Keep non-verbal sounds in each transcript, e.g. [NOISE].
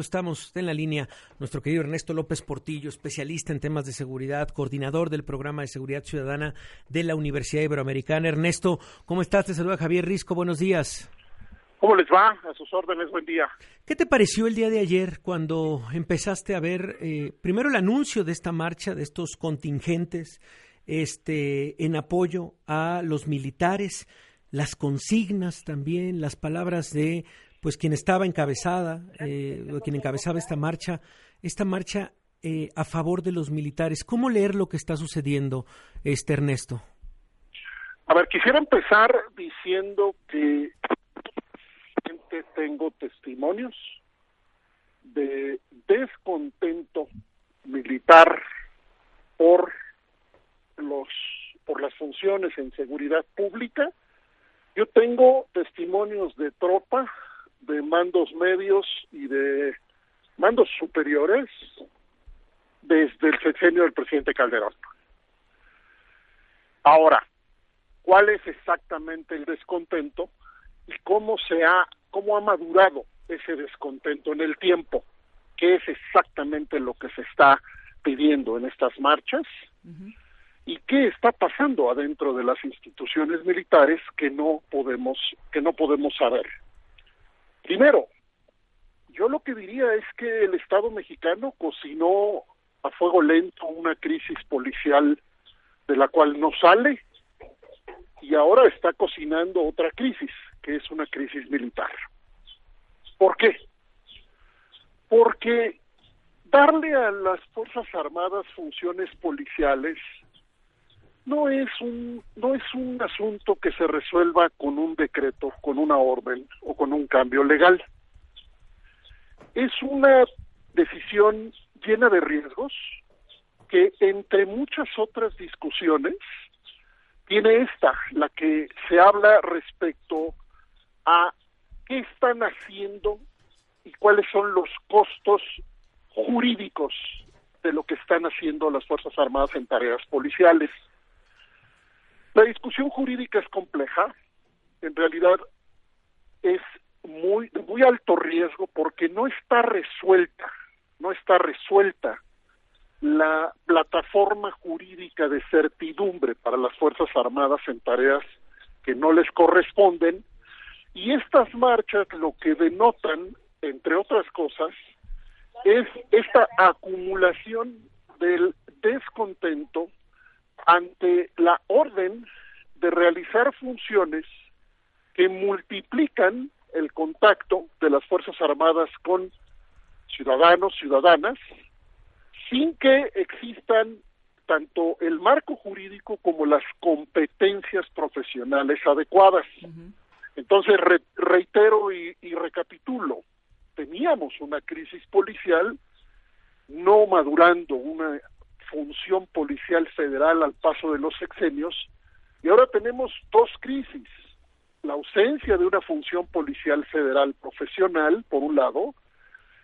Estamos en la línea nuestro querido Ernesto López Portillo, especialista en temas de seguridad, coordinador del programa de seguridad ciudadana de la Universidad Iberoamericana. Ernesto, ¿cómo estás? Te saluda Javier Risco, buenos días. ¿Cómo les va? A sus órdenes, buen día. ¿Qué te pareció el día de ayer cuando empezaste a ver eh, primero el anuncio de esta marcha, de estos contingentes este, en apoyo a los militares, las consignas también, las palabras de pues quien estaba encabezada, eh, quien encabezaba esta marcha, esta marcha eh, a favor de los militares. ¿Cómo leer lo que está sucediendo, este Ernesto? A ver, quisiera empezar diciendo que tengo testimonios de descontento militar por los por las funciones en seguridad pública. Yo tengo testimonios de tropa de mandos medios y de mandos superiores desde el sexenio del presidente Calderón. Ahora, ¿cuál es exactamente el descontento y cómo se ha cómo ha madurado ese descontento en el tiempo? ¿Qué es exactamente lo que se está pidiendo en estas marchas? ¿Y qué está pasando adentro de las instituciones militares que no podemos que no podemos saber? Primero, yo lo que diría es que el Estado mexicano cocinó a fuego lento una crisis policial de la cual no sale y ahora está cocinando otra crisis, que es una crisis militar. ¿Por qué? Porque darle a las Fuerzas Armadas funciones policiales no es un no es un asunto que se resuelva con un decreto, con una orden o con un cambio legal. Es una decisión llena de riesgos que entre muchas otras discusiones tiene esta, la que se habla respecto a qué están haciendo y cuáles son los costos jurídicos de lo que están haciendo las Fuerzas Armadas en tareas policiales. La discusión jurídica es compleja, en realidad es muy muy alto riesgo porque no está resuelta, no está resuelta la plataforma jurídica de certidumbre para las Fuerzas Armadas en tareas que no les corresponden. Y estas marchas lo que denotan, entre otras cosas, es esta acumulación del descontento ante la orden de realizar funciones que multiplican el contacto de las Fuerzas Armadas con ciudadanos, ciudadanas, sin que existan tanto el marco jurídico como las competencias profesionales adecuadas. Entonces, reitero y, y recapitulo, teníamos una crisis policial no madurando una función policial federal al paso de los sexenios y ahora tenemos dos crisis. La ausencia de una función policial federal profesional, por un lado,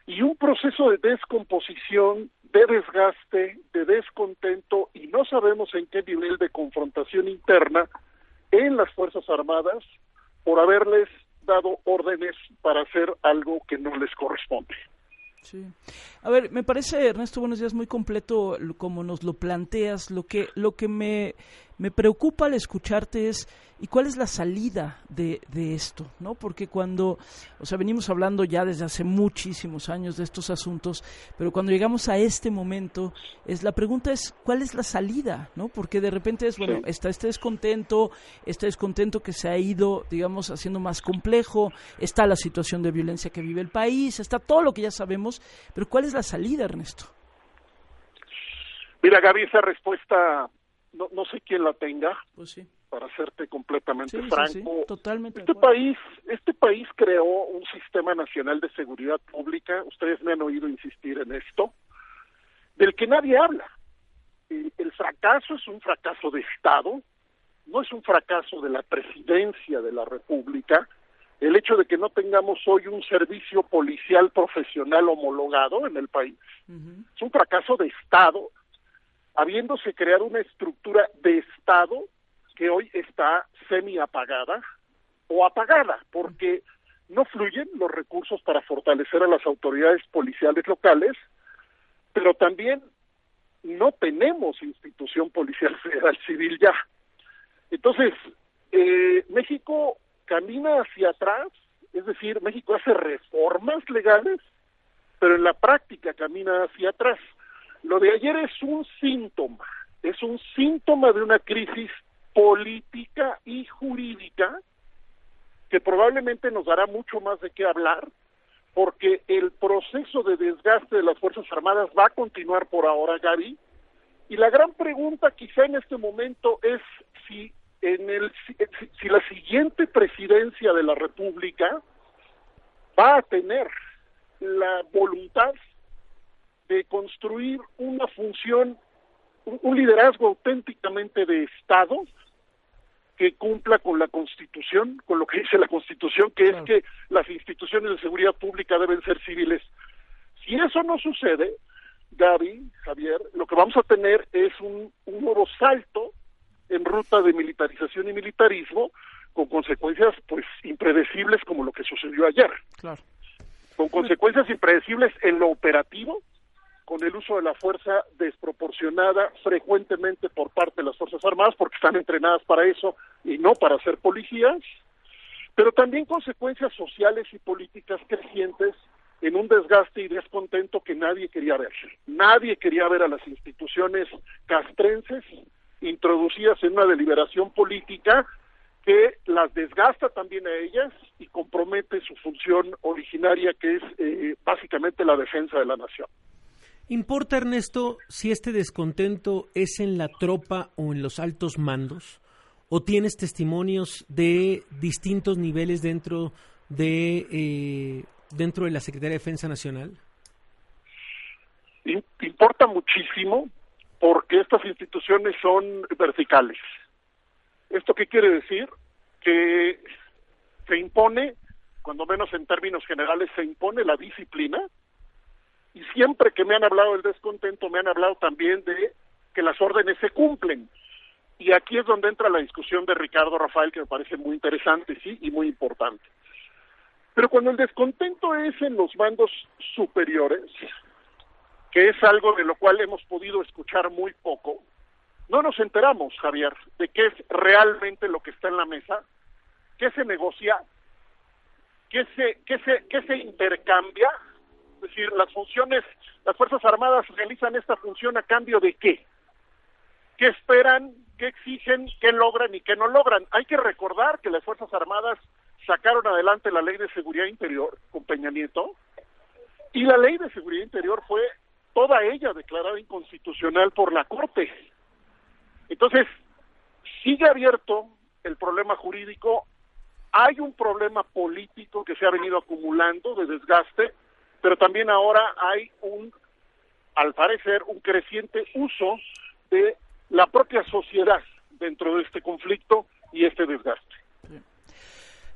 y un proceso de descomposición, de desgaste, de descontento, y no sabemos en qué nivel de confrontación interna en las Fuerzas Armadas por haberles dado órdenes para hacer algo que no les corresponde. Sí. A ver, me parece, Ernesto, buenos días, muy completo como nos lo planteas. Lo que, lo que me, me preocupa al escucharte es, ¿y cuál es la salida de, de esto? ¿no? Porque cuando, o sea, venimos hablando ya desde hace muchísimos años de estos asuntos, pero cuando llegamos a este momento, es la pregunta es, ¿cuál es la salida? ¿no? Porque de repente es, bueno, está este descontento, este descontento que se ha ido, digamos, haciendo más complejo, está la situación de violencia que vive el país, está todo lo que ya sabemos, pero ¿cuál es la salida, Ernesto? Mira, Gaby, esa respuesta no, no sé quién la tenga. Pues sí. Para serte completamente franco, totalmente este país, este país creó un sistema nacional de seguridad pública. Ustedes me han oído insistir en esto, del que nadie habla. El, el fracaso es un fracaso de Estado, no es un fracaso de la presidencia de la República. El hecho de que no tengamos hoy un servicio policial profesional homologado en el país es un fracaso de Estado habiéndose creado una estructura de Estado que hoy está semi apagada o apagada, porque no fluyen los recursos para fortalecer a las autoridades policiales locales, pero también no tenemos institución policial [LAUGHS] federal civil ya. Entonces, eh, México camina hacia atrás, es decir, México hace reformas legales, pero en la práctica camina hacia atrás. Lo de ayer es un síntoma, es un síntoma de una crisis política y jurídica que probablemente nos dará mucho más de qué hablar, porque el proceso de desgaste de las Fuerzas Armadas va a continuar por ahora, Gaby, y la gran pregunta quizá en este momento es si en el si la siguiente presidencia de la República va a tener la voluntad de construir una función, un liderazgo auténticamente de Estado que cumpla con la Constitución, con lo que dice la Constitución, que es que las instituciones de seguridad pública deben ser civiles. Si eso no sucede, Gaby, Javier, lo que vamos a tener es un, un nuevo salto en ruta de militarización y militarismo con consecuencias pues impredecibles como lo que sucedió ayer. Claro. Con consecuencias impredecibles en lo operativo, con el uso de la fuerza desproporcionada frecuentemente por parte de las Fuerzas Armadas porque están entrenadas para eso y no para ser policías, pero también consecuencias sociales y políticas crecientes en un desgaste y descontento que nadie quería ver. Nadie quería ver a las instituciones castrenses introducidas en una deliberación política que las desgasta también a ellas y compromete su función originaria que es eh, básicamente la defensa de la nación. ¿Importa, Ernesto, si este descontento es en la tropa o en los altos mandos? ¿O tienes testimonios de distintos niveles dentro de, eh, dentro de la Secretaría de Defensa Nacional? Importa muchísimo porque estas instituciones son verticales. ¿Esto qué quiere decir? Que se impone, cuando menos en términos generales, se impone la disciplina y siempre que me han hablado del descontento me han hablado también de que las órdenes se cumplen. Y aquí es donde entra la discusión de Ricardo Rafael, que me parece muy interesante, sí, y muy importante. Pero cuando el descontento es en los mandos superiores, que es algo de lo cual hemos podido escuchar muy poco, no nos enteramos, Javier, de qué es realmente lo que está en la mesa, qué se negocia, qué se, qué se, qué se intercambia, decir, las funciones, las Fuerzas Armadas realizan esta función a cambio de qué, qué esperan, qué exigen, qué logran y qué no logran. Hay que recordar que las Fuerzas Armadas sacaron adelante la ley de seguridad interior con Peña Nieto, y la ley de seguridad interior fue toda ella declarada inconstitucional por la Corte. Entonces, sigue abierto el problema jurídico, hay un problema político que se ha venido acumulando de desgaste, pero también ahora hay un, al parecer, un creciente uso de la propia sociedad dentro de este conflicto y este desgaste.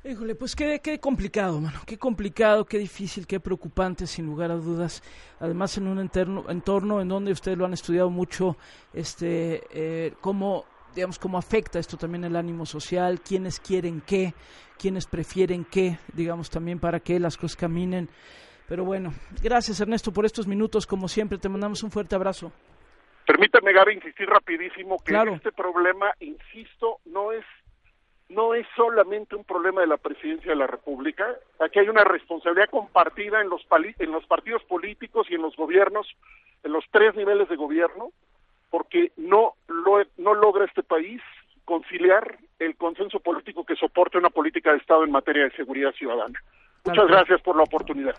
Híjole, pues qué, qué complicado, mano, qué complicado, qué difícil, qué preocupante, sin lugar a dudas. Además, en un entorno, entorno en donde ustedes lo han estudiado mucho, este, eh, cómo, digamos, cómo afecta esto también el ánimo social, quiénes quieren qué, quiénes prefieren qué, digamos, también para que las cosas caminen. Pero bueno, gracias Ernesto por estos minutos, como siempre, te mandamos un fuerte abrazo. Permítame, Gaby, insistir rapidísimo que este problema, insisto, no es no es solamente un problema de la presidencia de la República, aquí hay una responsabilidad compartida en los, en los partidos políticos y en los gobiernos, en los tres niveles de gobierno, porque no, lo, no logra este país conciliar el consenso político que soporte una política de Estado en materia de seguridad ciudadana. Muchas gracias por la oportunidad.